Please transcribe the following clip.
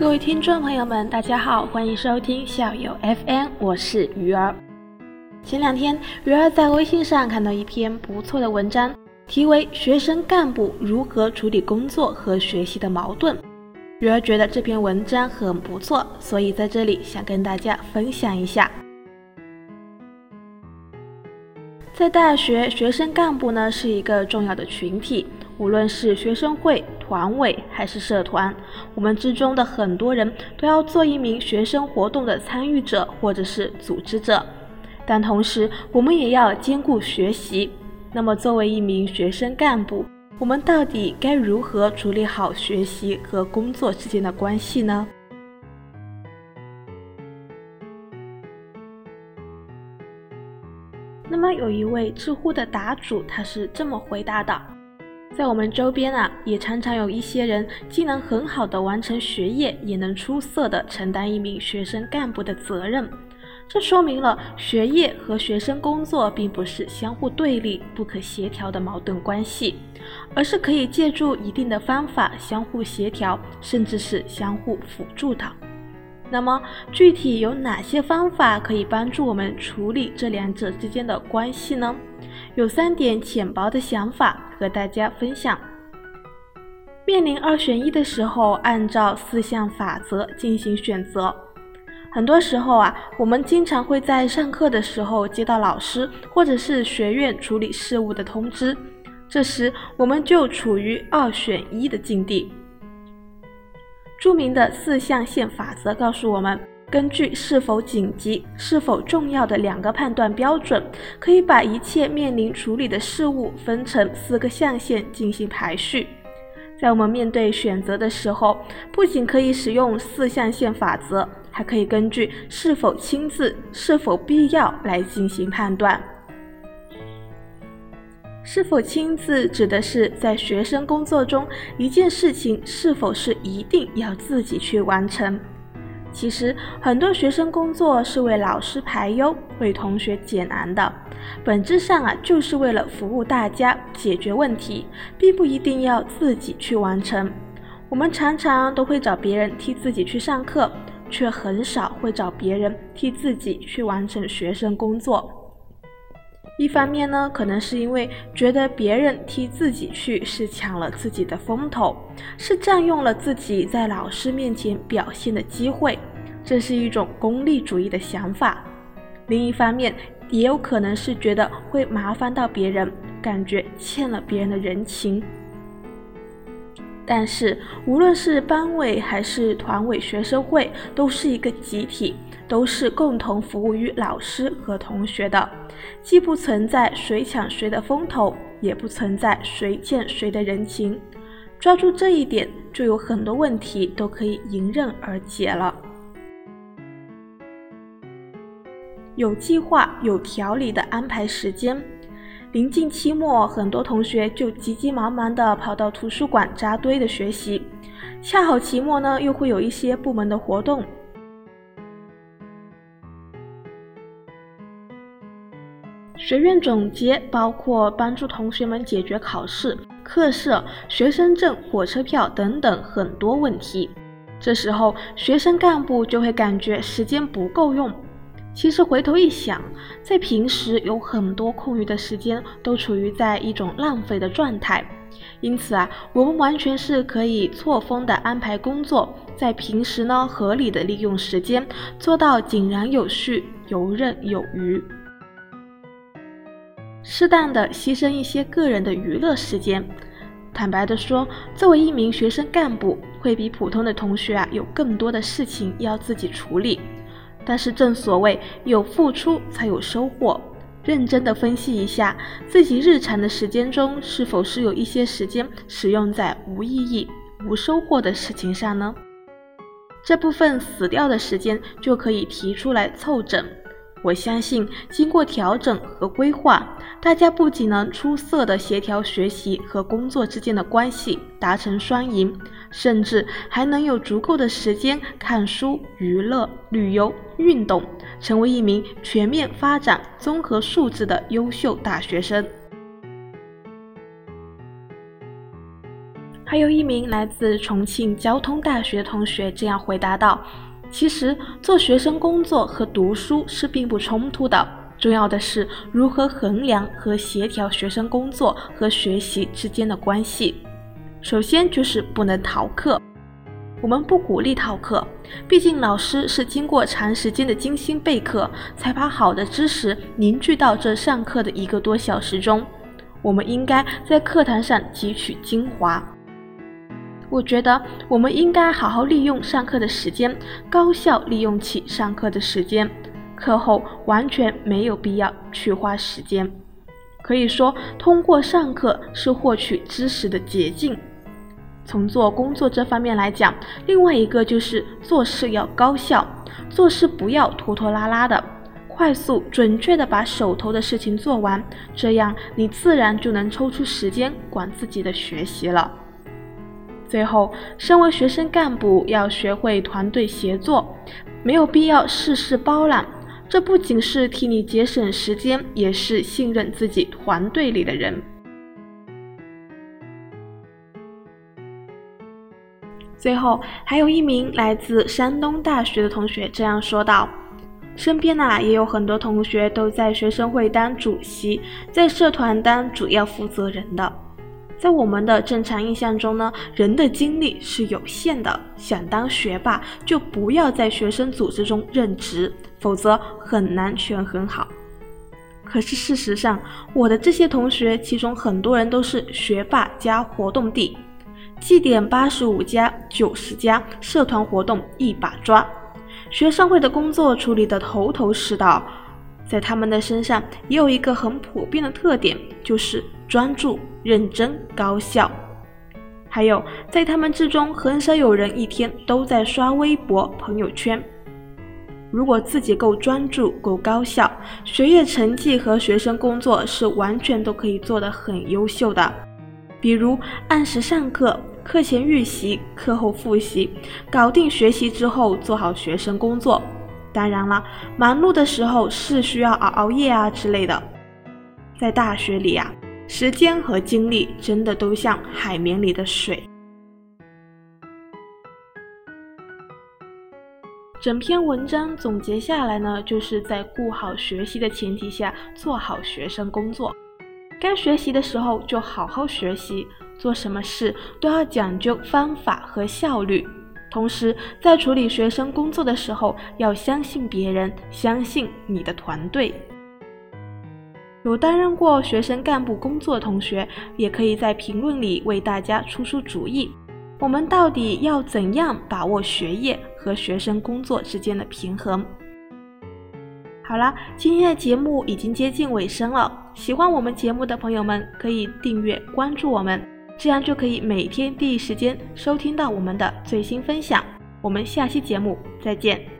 各位听众朋友们，大家好，欢迎收听校友 FM，我是鱼儿。前两天，鱼儿在微信上看到一篇不错的文章，题为《学生干部如何处理工作和学习的矛盾》。鱼儿觉得这篇文章很不错，所以在这里想跟大家分享一下。在大学，学生干部呢是一个重要的群体。无论是学生会、团委还是社团，我们之中的很多人都要做一名学生活动的参与者或者是组织者，但同时我们也要兼顾学习。那么，作为一名学生干部，我们到底该如何处理好学习和工作之间的关系呢？有一位知乎的答主，他是这么回答的。在我们周边啊，也常常有一些人既能很好的完成学业，也能出色的承担一名学生干部的责任。这说明了学业和学生工作并不是相互对立、不可协调的矛盾关系，而是可以借助一定的方法相互协调，甚至是相互辅助的。那么，具体有哪些方法可以帮助我们处理这两者之间的关系呢？有三点浅薄的想法。和大家分享，面临二选一的时候，按照四项法则进行选择。很多时候啊，我们经常会在上课的时候接到老师或者是学院处理事务的通知，这时我们就处于二选一的境地。著名的四象限法则告诉我们。根据是否紧急、是否重要的两个判断标准，可以把一切面临处理的事物分成四个象限进行排序。在我们面对选择的时候，不仅可以使用四象限法则，还可以根据是否亲自、是否必要来进行判断。是否亲自指的是在学生工作中，一件事情是否是一定要自己去完成。其实很多学生工作是为老师排忧，为同学解难的，本质上啊就是为了服务大家，解决问题，并不一定要自己去完成。我们常常都会找别人替自己去上课，却很少会找别人替自己去完成学生工作。一方面呢，可能是因为觉得别人替自己去是抢了自己的风头，是占用了自己在老师面前表现的机会，这是一种功利主义的想法。另一方面，也有可能是觉得会麻烦到别人，感觉欠了别人的人情。但是，无论是班委还是团委、学生会，都是一个集体。都是共同服务于老师和同学的，既不存在谁抢谁的风头，也不存在谁欠谁的人情。抓住这一点，就有很多问题都可以迎刃而解了。有计划、有条理的安排时间。临近期末，很多同学就急急忙忙地跑到图书馆扎堆的学习，恰好期末呢又会有一些部门的活动。学院总结包括帮助同学们解决考试、课设、学生证、火车票等等很多问题。这时候，学生干部就会感觉时间不够用。其实回头一想，在平时有很多空余的时间都处于在一种浪费的状态。因此啊，我们完全是可以错峰的安排工作，在平时呢合理的利用时间，做到井然有序、游刃有余。适当的牺牲一些个人的娱乐时间。坦白的说，作为一名学生干部，会比普通的同学啊有更多的事情要自己处理。但是正所谓有付出才有收获，认真的分析一下自己日常的时间中，是否是有一些时间使用在无意义、无收获的事情上呢？这部分死掉的时间就可以提出来凑整。我相信，经过调整和规划，大家不仅能出色的协调学习和工作之间的关系，达成双赢，甚至还能有足够的时间看书、娱乐、旅游、运动，成为一名全面发展、综合素质的优秀大学生。还有一名来自重庆交通大学同学这样回答道：“其实做学生工作和读书是并不冲突的，重要的是如何衡量和协调学生工作和学习之间的关系。首先就是不能逃课。”我们不鼓励逃课，毕竟老师是经过长时间的精心备课，才把好的知识凝聚到这上课的一个多小时中。我们应该在课堂上汲取精华。我觉得我们应该好好利用上课的时间，高效利用起上课的时间。课后完全没有必要去花时间。可以说，通过上课是获取知识的捷径。从做工作这方面来讲，另外一个就是做事要高效，做事不要拖拖拉拉的，快速准确的把手头的事情做完，这样你自然就能抽出时间管自己的学习了。最后，身为学生干部，要学会团队协作，没有必要事事包揽，这不仅是替你节省时间，也是信任自己团队里的人。最后，还有一名来自山东大学的同学这样说道：“身边呐也有很多同学都在学生会当主席，在社团当主要负责人的。在我们的正常印象中呢，人的精力是有限的，想当学霸就不要在学生组织中任职，否则很难权衡好。可是事实上，我的这些同学，其中很多人都是学霸加活动地。”绩点八十五加九十加，社团活动一把抓，学生会的工作处理得头头是道。在他们的身上也有一个很普遍的特点，就是专注、认真、高效。还有，在他们之中，很少有人一天都在刷微博、朋友圈。如果自己够专注、够高效，学业成绩和学生工作是完全都可以做得很优秀的。比如按时上课。课前预习，课后复习，搞定学习之后做好学生工作。当然了，忙碌的时候是需要熬熬夜啊之类的。在大学里啊，时间和精力真的都像海绵里的水。整篇文章总结下来呢，就是在顾好学习的前提下做好学生工作。该学习的时候就好好学习。做什么事都要讲究方法和效率，同时在处理学生工作的时候，要相信别人，相信你的团队。有担任过学生干部工作的同学，也可以在评论里为大家出出主意。我们到底要怎样把握学业和学生工作之间的平衡？好了，今天的节目已经接近尾声了。喜欢我们节目的朋友们，可以订阅关注我们。这样就可以每天第一时间收听到我们的最新分享。我们下期节目再见。